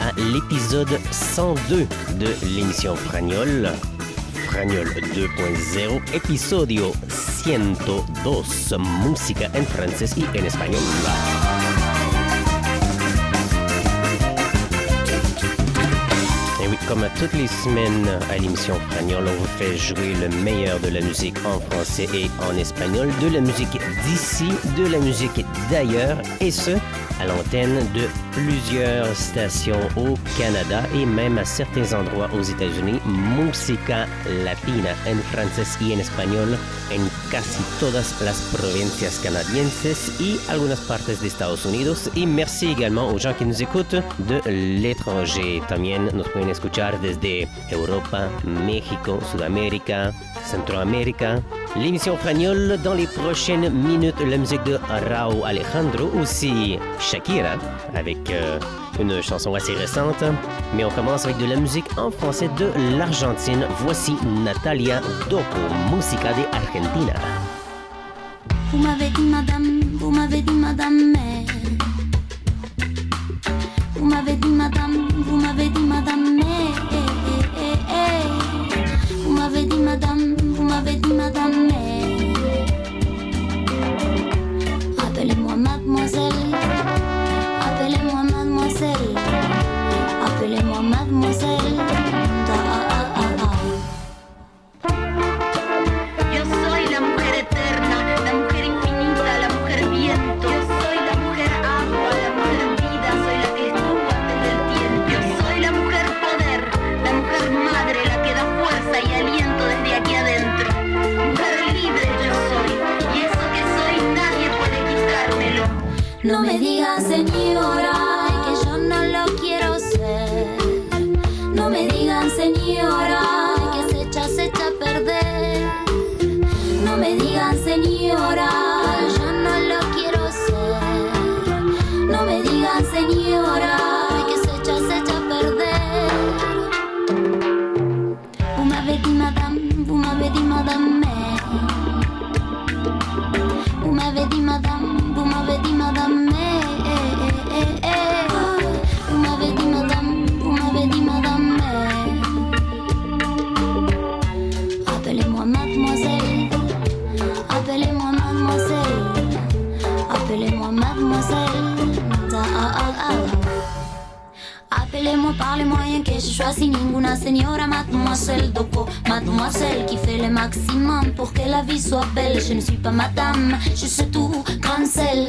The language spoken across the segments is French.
À l'épisode 102 de l'émission Fragnol. Fragnol 2.0, episodio 102, música en francés y en español. Et oui, comme toutes les semaines à l'émission Fragnol, on vous fait jouer le meilleur de la musique en français et en espagnol, de la musique d'ici, de la musique d'ailleurs, et ce, à l'antenne de plusieurs stations au Canada et même à certains endroits aux États-Unis. Música latina en francés y en español en casi todas las provincias canadienses y algunas partes de Estados Unidos. Y merci également aux gens qui nous écoutent de l'étranger. También nos pueden escuchar desde Europa, México, Sudamérica, Centroamérica. L'émission Fragnol dans les prochaines minutes, la musique de Rao Alejandro, aussi Shakira, avec euh, une chanson assez récente. Mais on commence avec de la musique en français de l'Argentine. Voici Natalia Dopo, Música de Argentina. Vous m'avez dit madame, vous m'avez dit madame, Vous m'avez dit madame, vous m'avez dit madame, the man. Ah. Appelez-moi par les moyens que j'ai choisi Ninguna señora, mademoiselle Dopo. Mademoiselle qui fait le maximum pour que la vie soit belle. Je ne suis pas madame, je suis tout grande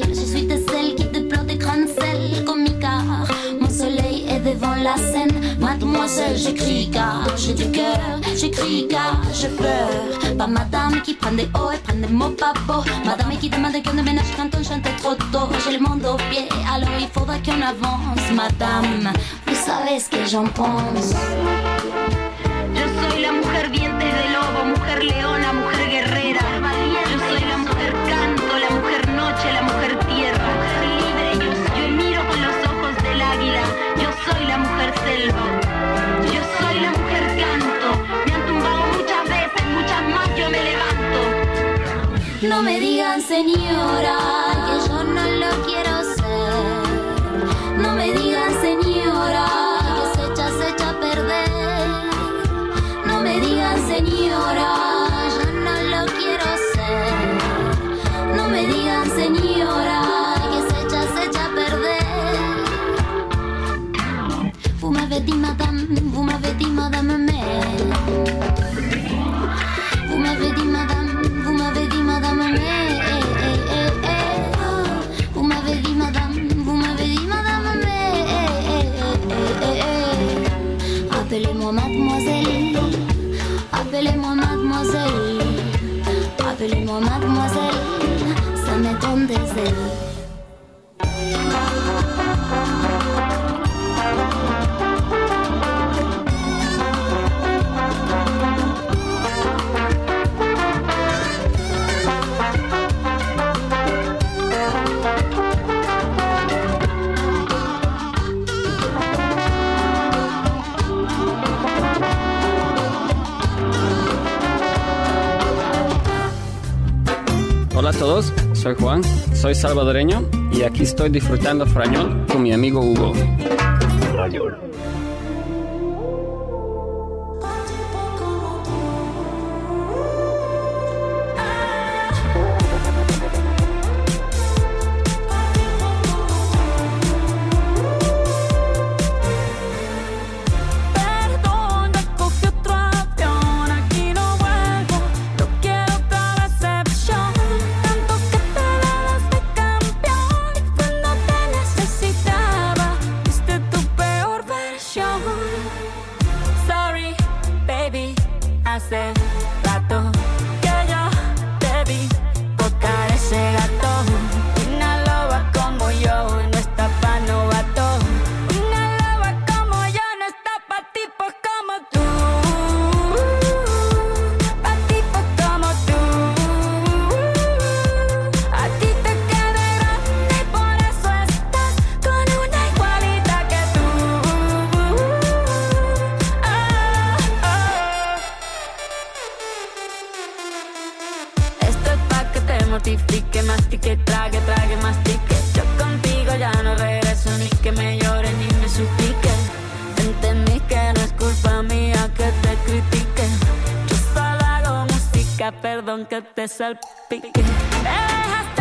Je suis de qui déplorent des grandes selles Comme car mon soleil est devant la scène. Mademoiselle, j'écris car j'ai du cœur. J'écris car j'ai peur Pas madame qui prend des hauts et prend des mots pas beaux. Madame qui demande qu'on ne ménage quand on chante trop tôt. J'ai le monde au pied, alors il faudra qu'on avance. Madame, vous savez ce que j'en pense señora, que yo no lo quiero ser. No me digan señora, que se echa, se echa a perder. No me digan señora, yo no lo quiero ser. No me digan señora, que se echa, se echa a perder. Fuma Betty, madame, fuma Betty, madame, me. Appelez-moi mademoiselle, ça m'étonne des ailes. todos, soy Juan, soy salvadoreño y aquí estoy disfrutando frañón con mi amigo Hugo. perdón que te salpique. Me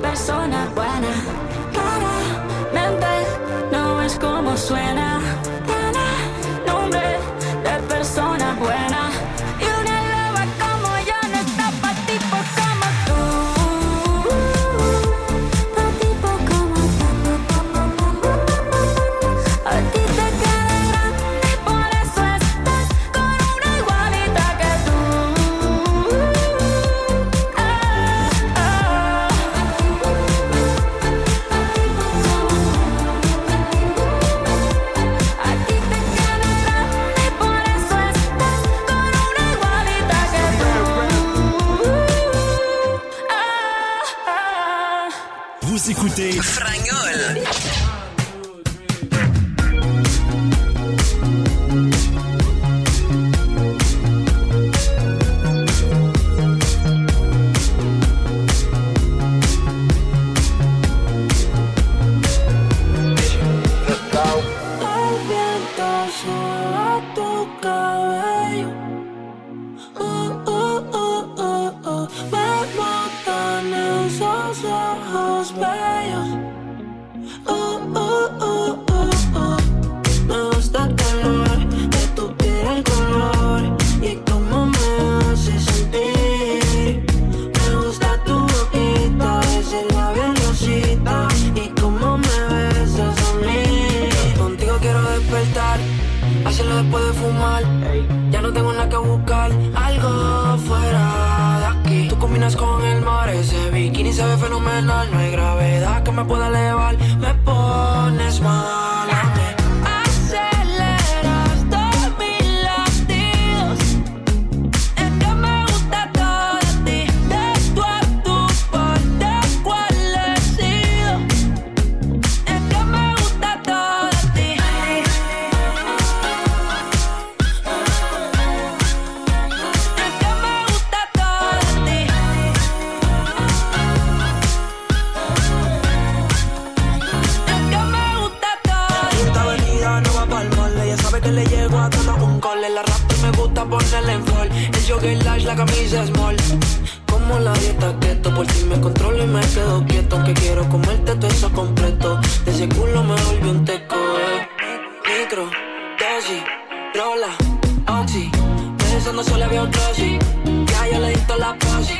persona buena. Claramente no es como suena. Jogger large, la camisa small. Como la dieta keto, por si me controlo y me quedo quieto. Aunque quiero comerte todo eso completo. De ese culo me volvió un teco. eh. Micro, dosis, rola, oxi. Pensando solo había un sí. Ya yo le di toda la posi.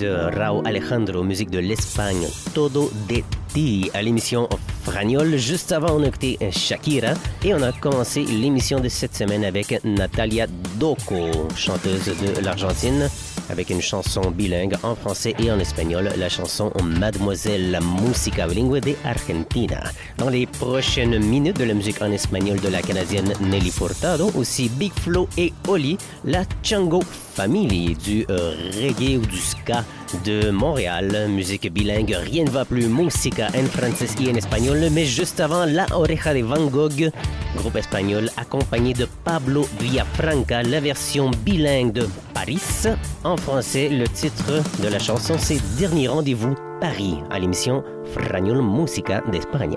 De Rao Alejandro, musique de l'Espagne, Todo de Ti, à l'émission Fragnol. Juste avant, on a écouté Shakira et on a commencé l'émission de cette semaine avec Natalia Doco, chanteuse de l'Argentine, avec une chanson bilingue en français et en espagnol, la chanson Mademoiselle la Música Bilingue de Argentina. Dans les prochaines minutes de la musique en espagnol de la Canadienne Nelly Furtado, aussi Big Flo et Oli, la Chango Family du euh, reggae ou du ska de Montréal. Musique bilingue, rien ne va plus, musica en français et en espagnol, mais juste avant, La Oreja de Van Gogh, groupe espagnol accompagné de Pablo Villafranca, la version bilingue de Paris. En français, le titre de la chanson, c'est Dernier rendez-vous Paris, à l'émission Fragnol Música d'Espagne.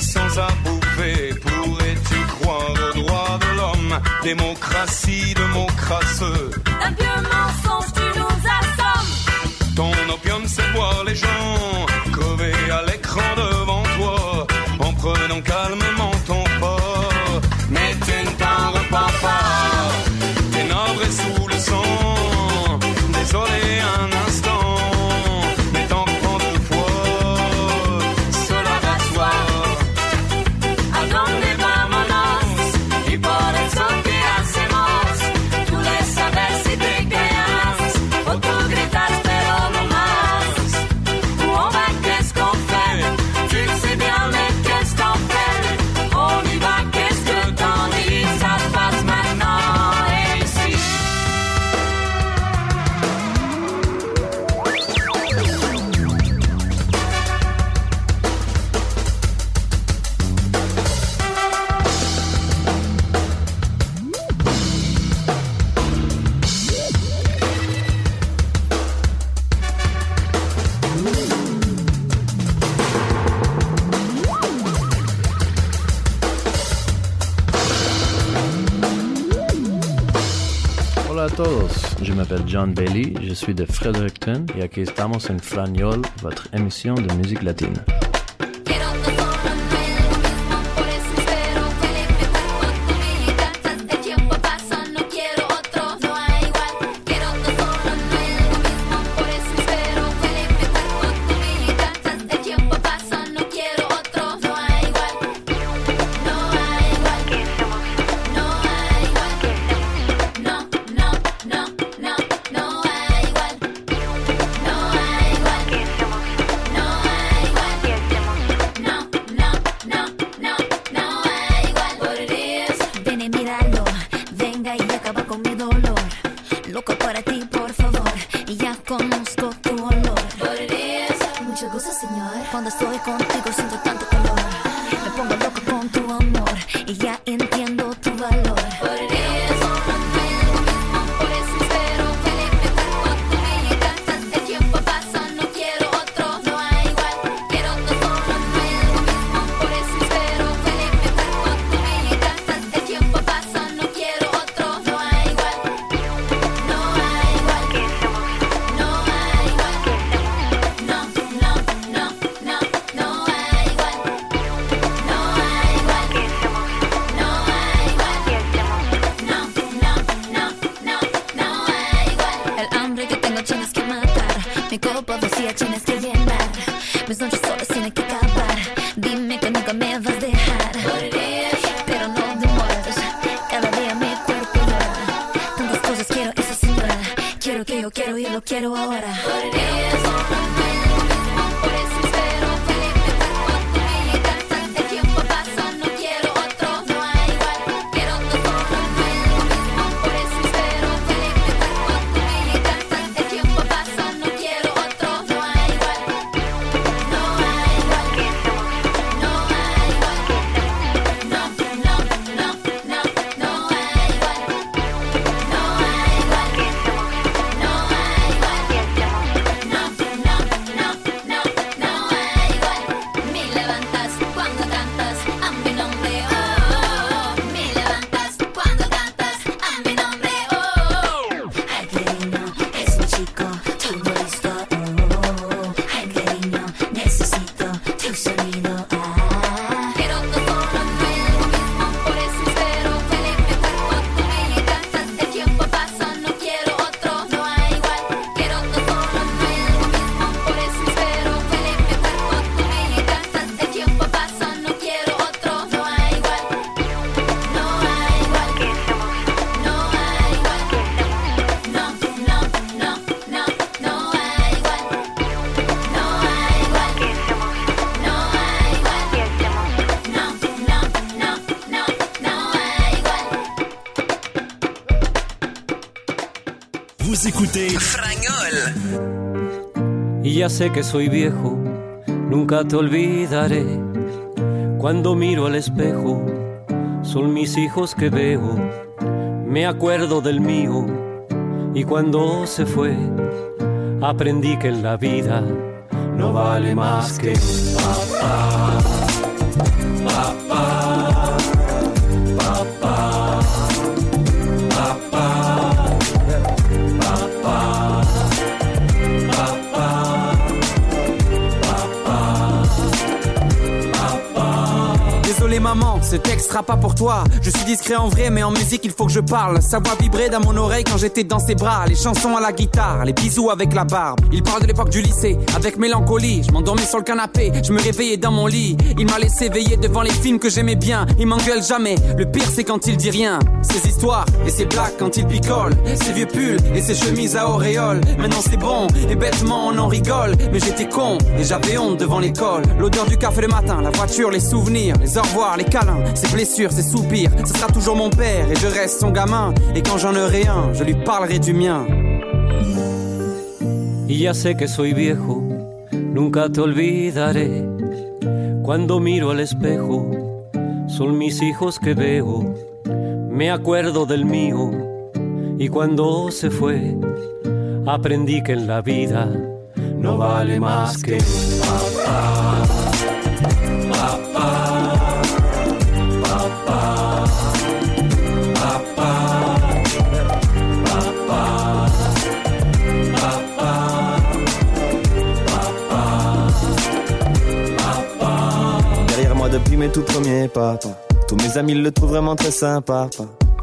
sans à. Pourrais-tu croire aux droits de l'homme? Démocratie de mon crasseux. Un vieux mensonge, tu nous assommes. Ton opium, c'est voir les gens crevés à l'écran devant toi en prenant calmement ton suis de Fredericton y aquí estamos en Frañol, votre émission de musique latine. Sé que soy viejo, nunca te olvidaré. Cuando miro al espejo, son mis hijos que veo. Me acuerdo del mío y cuando se fue, aprendí que en la vida no vale más que papá. Ce texte sera pas pour toi. Je suis discret en vrai, mais en musique il faut que je parle. Sa voix vibrait dans mon oreille quand j'étais dans ses bras. Les chansons à la guitare, les bisous avec la barbe. Il parle de l'époque du lycée, avec mélancolie. Je m'endormais sur le canapé, je me réveillais dans mon lit. Il m'a laissé veiller devant les films que j'aimais bien. Il m'engueule jamais. Le pire c'est quand il dit rien. Ses histoires et ses blagues quand il picole. Ses vieux pulls et ses chemises à auréole. Maintenant c'est bon et bêtement on en rigole. Mais j'étais con et j'avais honte devant l'école. L'odeur du café le matin, la voiture, les souvenirs, les au revoir, les câlins, ses blessures, ses soupirs. Ce sera toujours mon père et je reste son gamin. Et quand j'en aurai un, je lui parlerai du mien. Y ya sé que soy viejo, nunca te olvidaré. Cuando miro al espejo, son mis hijos que veo. Me acuerdo del mío y cuando se fue, aprendí que en la vida no vale más que. Aimé, papa. Tous mes amis le trouvent vraiment très sympa.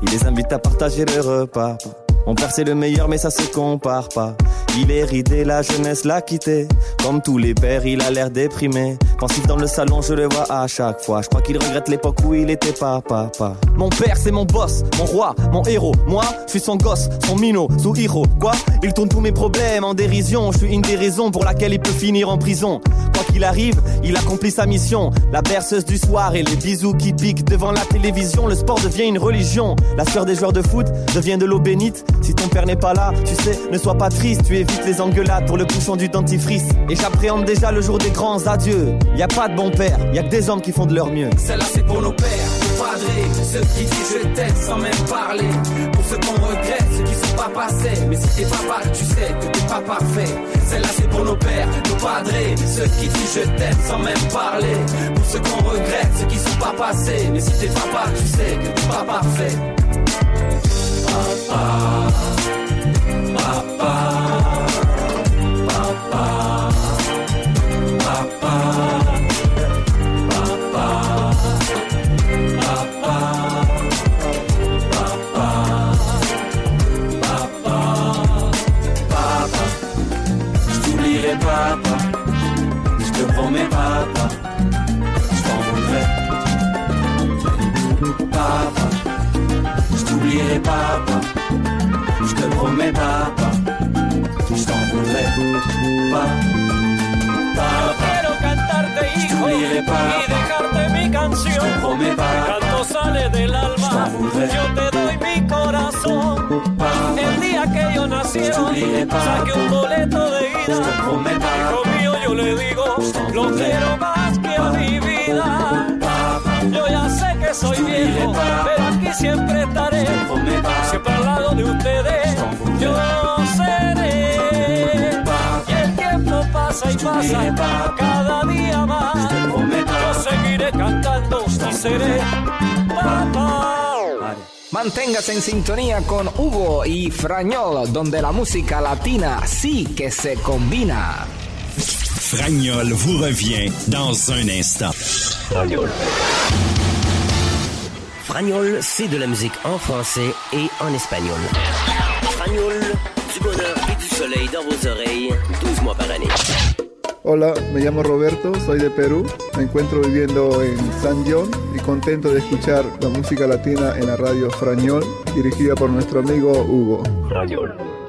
Il les invite à partager le repas. Mon père c'est le meilleur mais ça se compare pas. Il est ridé, la jeunesse l'a quitté. Comme tous les pères il a l'air déprimé. Pensif dans le salon je le vois à chaque fois. Je crois qu'il regrette l'époque où il était pas papa Mon père c'est mon boss, mon roi, mon héros. Moi je suis son gosse, son minot, sous héros Quoi? Il tourne tous mes problèmes en dérision. Je suis une des raisons pour laquelle il peut finir en prison qu'il arrive, il accomplit sa mission La berceuse du soir et les bisous qui piquent Devant la télévision, le sport devient une religion La sœur des joueurs de foot devient de l'eau bénite si ton père n'est pas là, tu sais, ne sois pas triste, tu évites les engueulades pour le bouchon du dentifrice. Et j'appréhende déjà le jour des grands adieux. Y a pas de bon père, y a que des hommes qui font de leur mieux. Celle-là c'est pour nos pères, nos padrés, ceux qui disent je t'aime sans même parler. Pour ceux qu'on regrette, Mais si t'es papa, tu sais que t'es pas parfait. Celle-là c'est pour nos pères, nos padrés, ceux qui disent je t'aime sans même parler. Pour ceux qu'on regrette, ceux qui sont pas passés. Mais si t'es papa, tu sais que t'es pas parfait. Papa, papa, te je. Papa, Quiero cantarte, hijo, y dejarte mi canción. pas. El canto sale del alma, yo te doy mi corazón. El día que yo nacieron, saqué un boleto de ida. Hijo mío, yo le digo, lo quiero más que a mi vida. Yo ya sé que soy viejo, pero aquí siempre estaré. Siempre al lado de ustedes, pasa cada día más. Yo seguiré cantando y seré papá. Manténgase en sintonía con Hugo y Frañol, donde la música latina sí que se combina. Fragnol vous revient dans un instant. Fragnol, c'est de la musique en français et en espagnol. Fragnol, du bonheur et du soleil dans vos oreilles, 12 mois par année. Hola, me llamo Roberto, soy de Perú, me encuentro viviendo en San John y contento de escuchar la música latina en la radio Frañol, dirigida por nuestro amigo Hugo. Amarte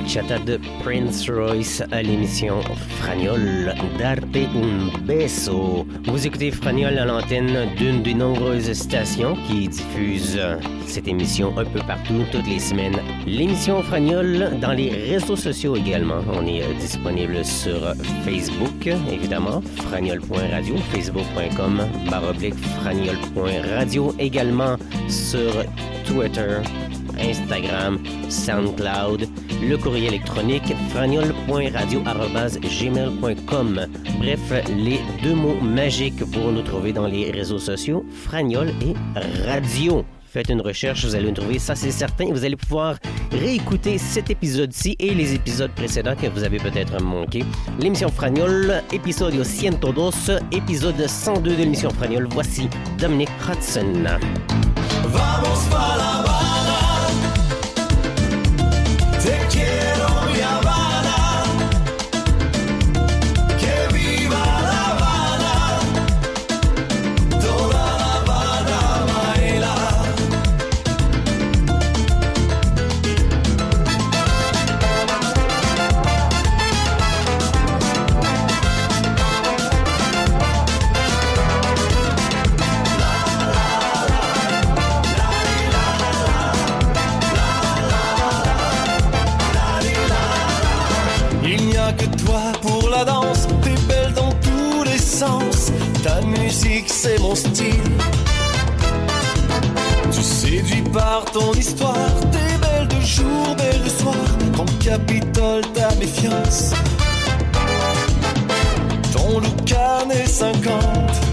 Bachata de Prince Royce à l'émission Fragnol Darte un beso. Vous écoutez Fragnol à l'antenne d'une des nombreuses stations qui diffusent cette émission un peu partout, toutes les semaines. L'émission Fragnol dans les réseaux sociaux également. On est euh, disponible sur Facebook, évidemment, fragnol.radio, facebook.com, baroblique fragnol.radio, également sur Twitter, Instagram, SoundCloud, le courrier électronique fragnol.radio.gmail.com. Bref, les deux mots magiques pour nous trouver dans les réseaux sociaux, fragnol et radio. Faites une recherche, vous allez nous trouver, ça c'est certain. Vous allez pouvoir réécouter cet épisode-ci et les épisodes précédents que vous avez peut-être manqué. L'émission Fragnol, épisode 102, épisode 102 de l'émission Fragnol. Voici Dominic Hudson. Mon style. Tu séduis par ton histoire, t'es belle de jour, belle de soir. Ton Capitole, ta méfiance. Ton look années 50.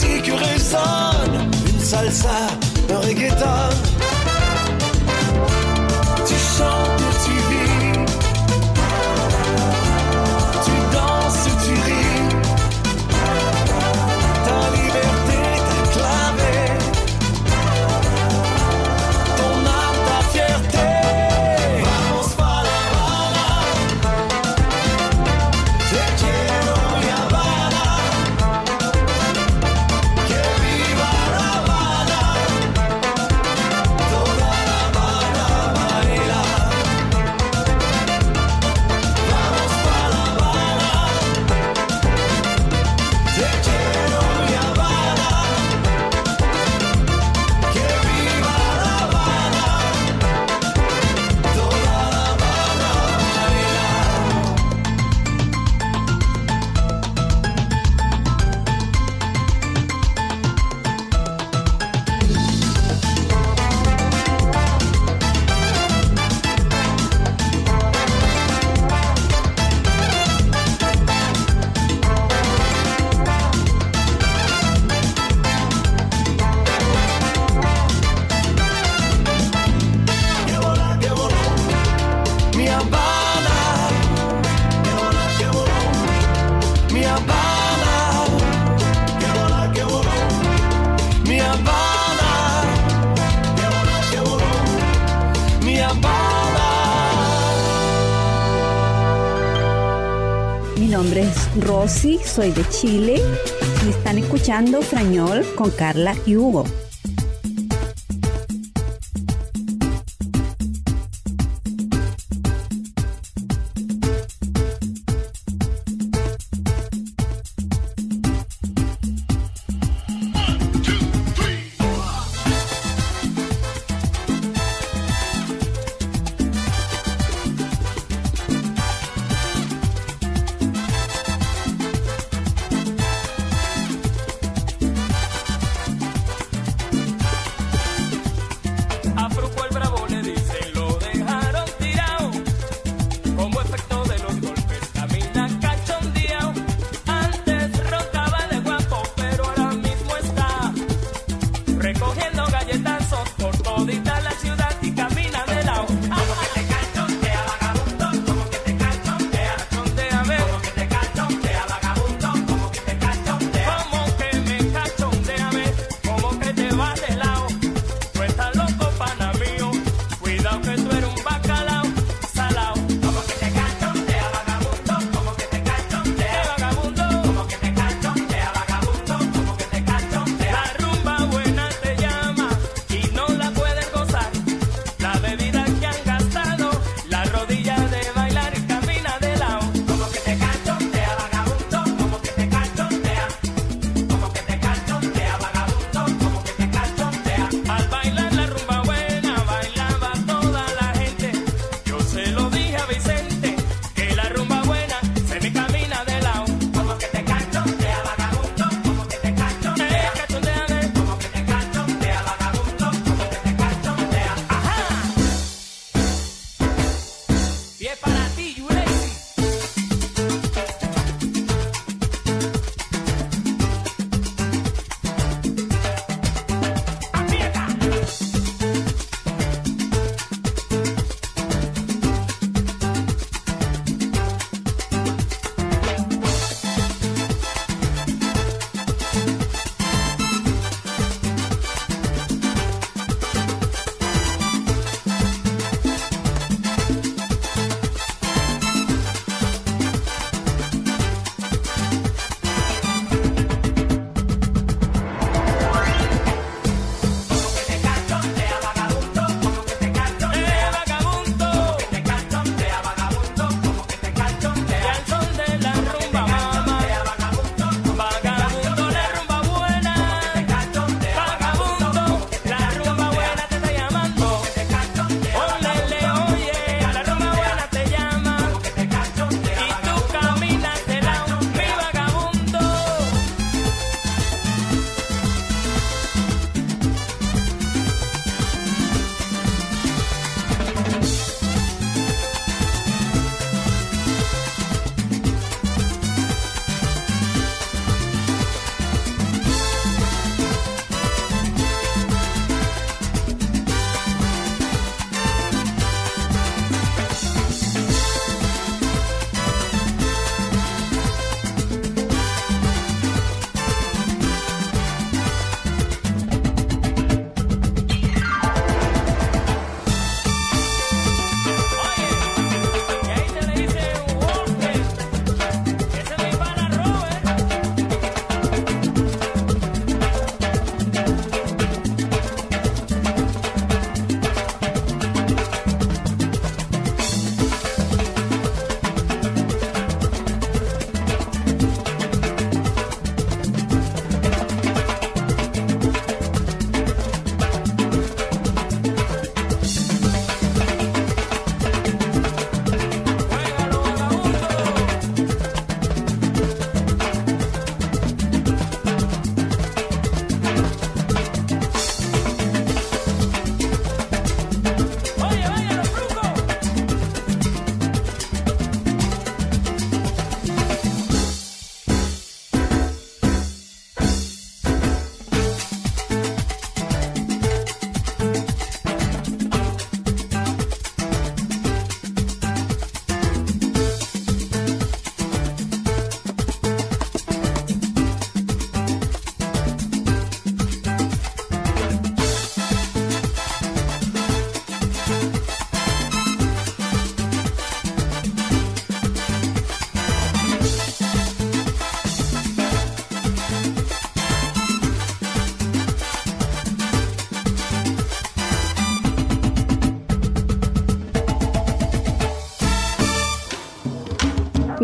Ta musique résonne, une salsa, un reggaeton. soy de Chile y están escuchando Frañol con Carla y Hugo.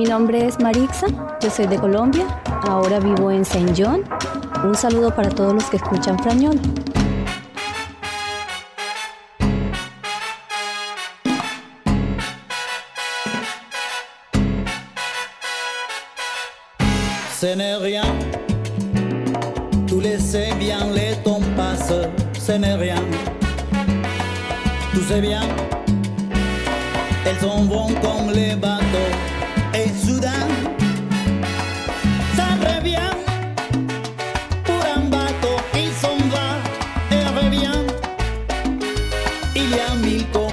Mi nombre es Marixa, yo soy de Colombia, ahora vivo en Saint John. Un saludo para todos los que escuchan Frañón. Ce n'est rien, tout laisser bien, les temps passent, ce n'est rien, tout c'est bien. y a mil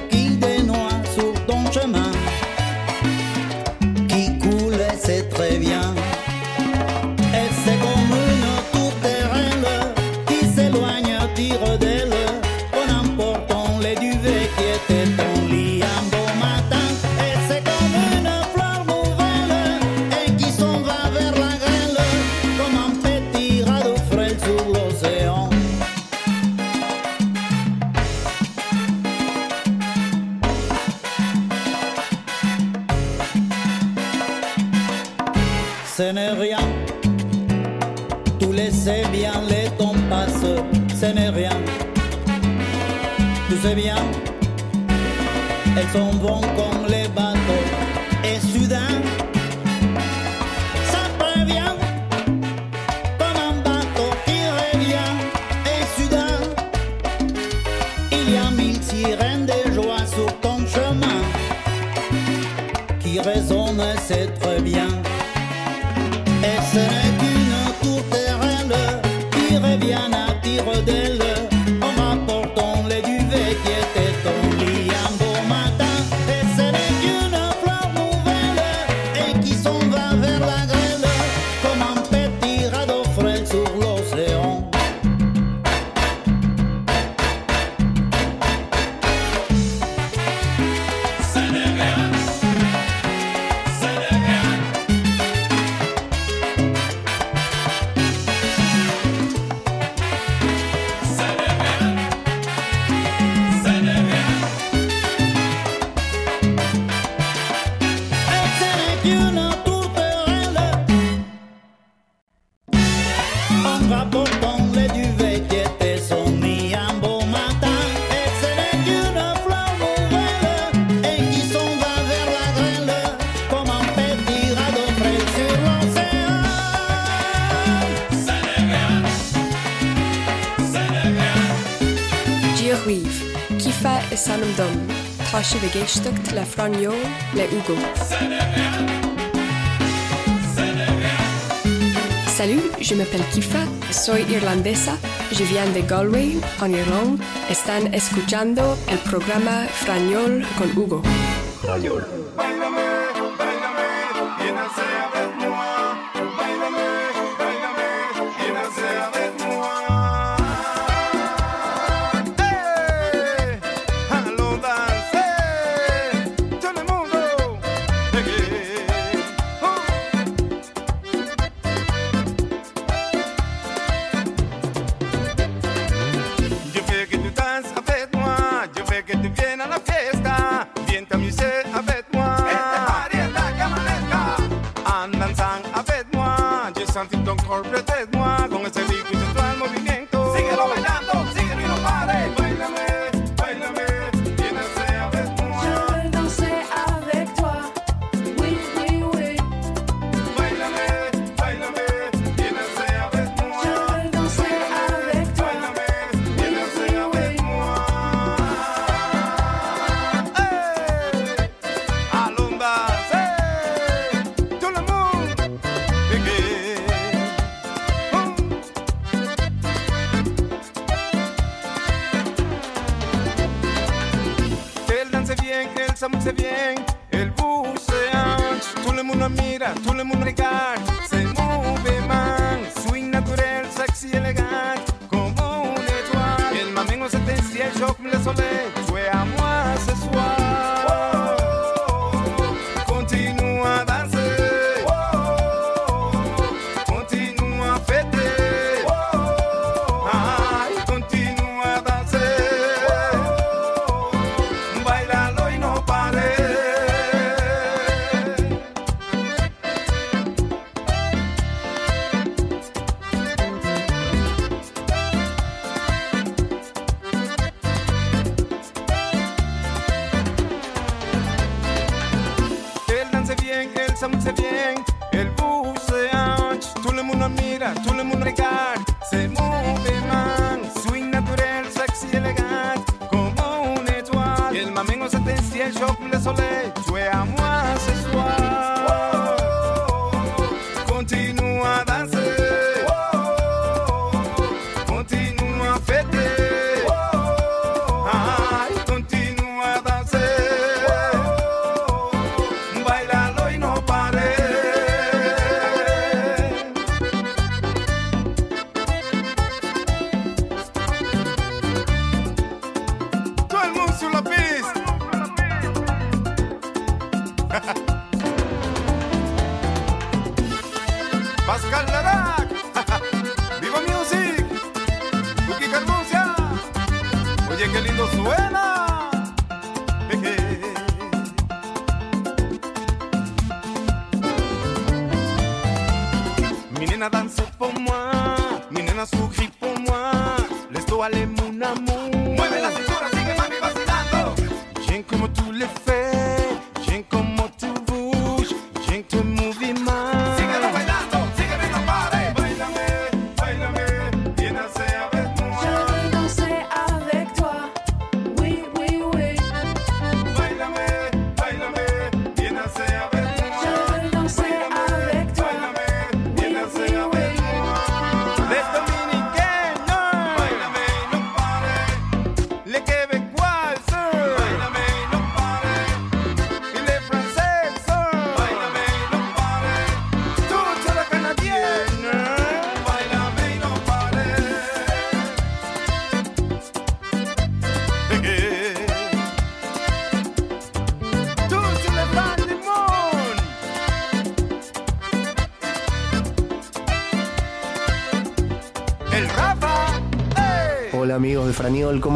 La Franjo, les Hugo. Salut, je m'appelle Kifa, soy irlandesa, je viens de Galway, en Irlande. Están escuchando el programa Frañol con Hugo. Frañol. pensa muito bem, ele bucea. Todo mundo mira, todo mundo Jerusalem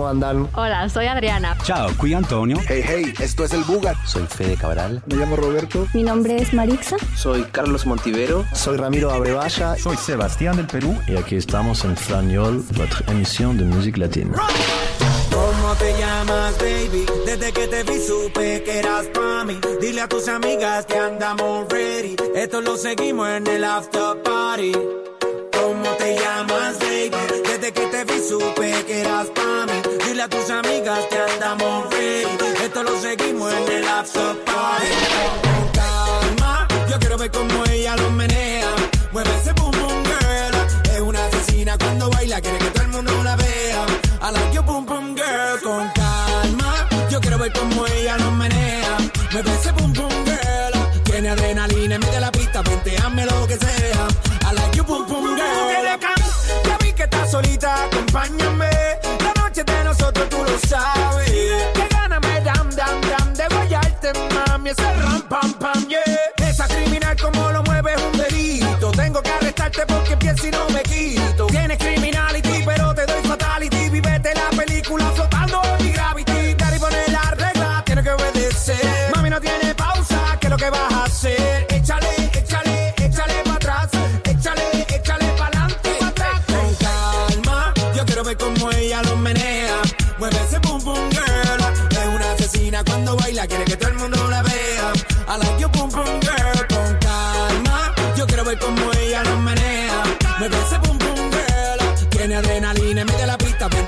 ¿cómo andan? Hola, soy Adriana. Chao, qui Antonio. Hey, hey, esto es el Buga. Soy Fede Cabral. Me llamo Roberto. Mi nombre es Marixa. Soy Carlos Montivero. Soy Ramiro Abrevaya. Soy Sebastián del Perú. Y aquí estamos en Franiol, votre émission de musique latine. ¿Cómo te llamas, baby? Desde que te vi supe que eras pa' mí. Dile a tus amigas que andamos ready. Esto lo seguimos en el after party. ¿Cómo te llamas, baby? Desde que te vi supe que eras. Dile a tus amigas que andamos ready. Esto lo seguimos en el after party. Con calma, yo quiero ver cómo ella lo menea. Mueve ese boom boom girl. Es una asesina cuando baila, quiere que todo el mundo la vea. I like your boom boom girl. Con calma, yo quiero ver cómo ella lo menea. Mueve ese boom boom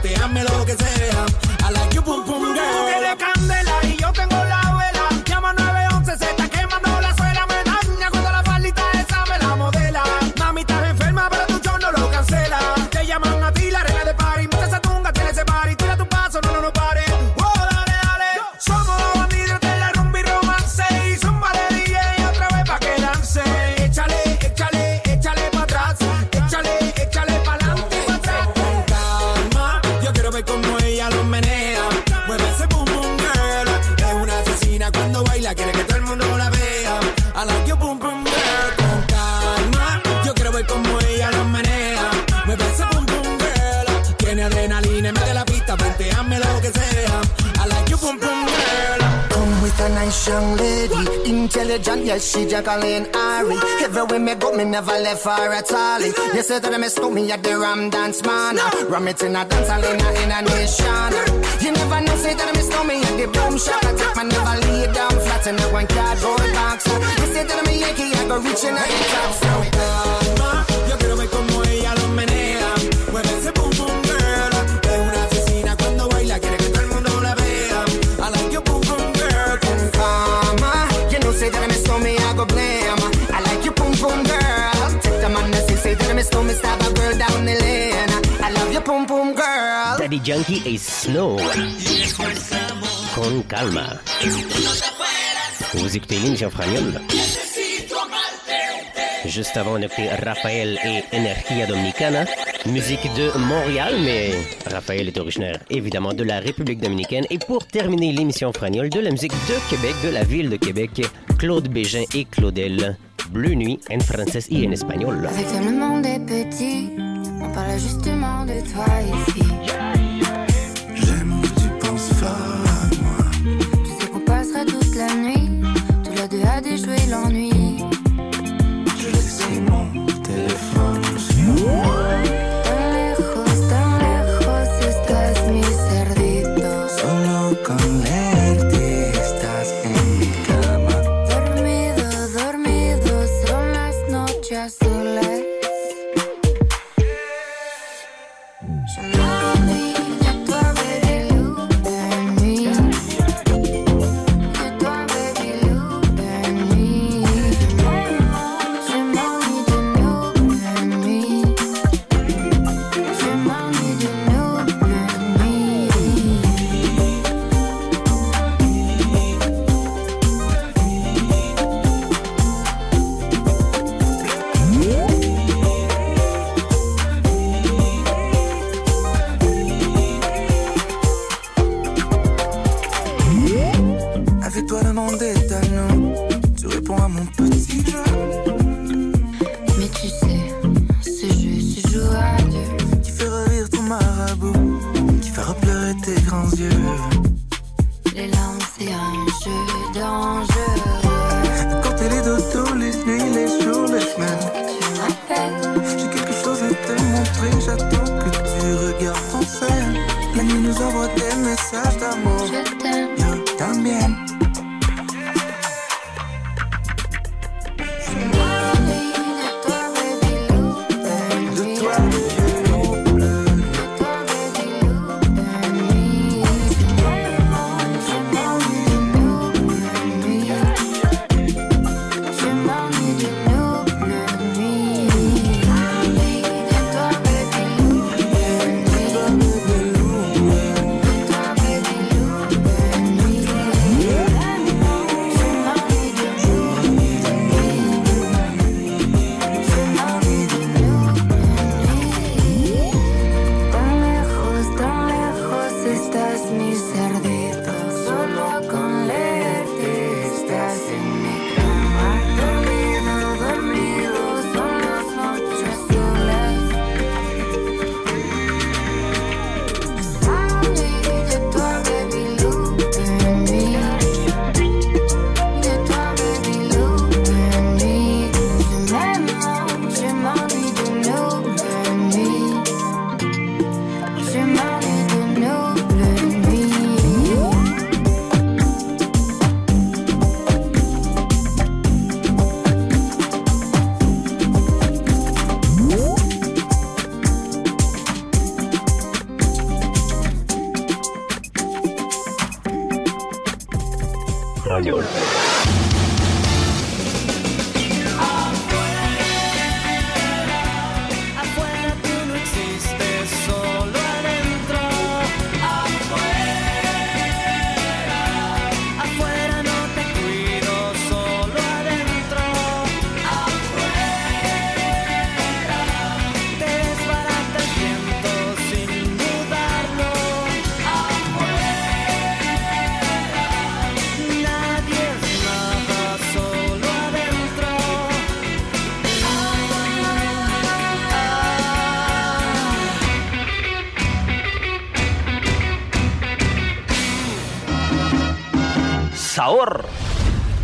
Planteame lo que sea. I like your boom boom girl. Con calma, yo quiero ver cómo ella lo menea. Mueve ese boom boom girl. Tiene adrenalina de la pista, venteame lo que sea. I like your boom boom girl. Come with a nice young lady, intelligent, yes, she Jacqueline Ari. Everywhere me go, me never left her at all. You say that me stop me at the Ram Dance Man. Ram it in a dance hall in a, nation. You never know, say that me stop me at the boom shop. I take my never lay down flat in a one cardboard box. You say say that I'm a Yankee, I go reaching out the top. So calma, yo quiero ver como ella lo menea. Mueve ese boom boom girl. Es una asesina cuando baila, quiere que todo el mundo la vea. I like your boom boom girl. Con calma, you know say that I'm a stormy, I go blam. I like your boom boom girl. Take the man that say, say that I'm a stormy, stab a girl down the lane. I love your boom boom girl. Daddy Yankee et Snow. Con calma. Vous écoutez l'émission Fragnol. Juste avant, on a écouté Raphaël et Energia Dominicana. Musique de Montréal, mais Raphaël est originaire évidemment de la République dominicaine. Et pour terminer l'émission Fragnol, de la musique de Québec, de la ville de Québec, Claude Bégin et Claudel. Bleu Nuit en français et en espagnol. On parle justement de toi ici.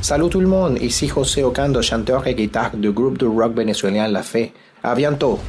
Salut tout le monde, ici José Ocando, chanteur et guitare du groupe de rock vénézuélien La Fe. À bientôt.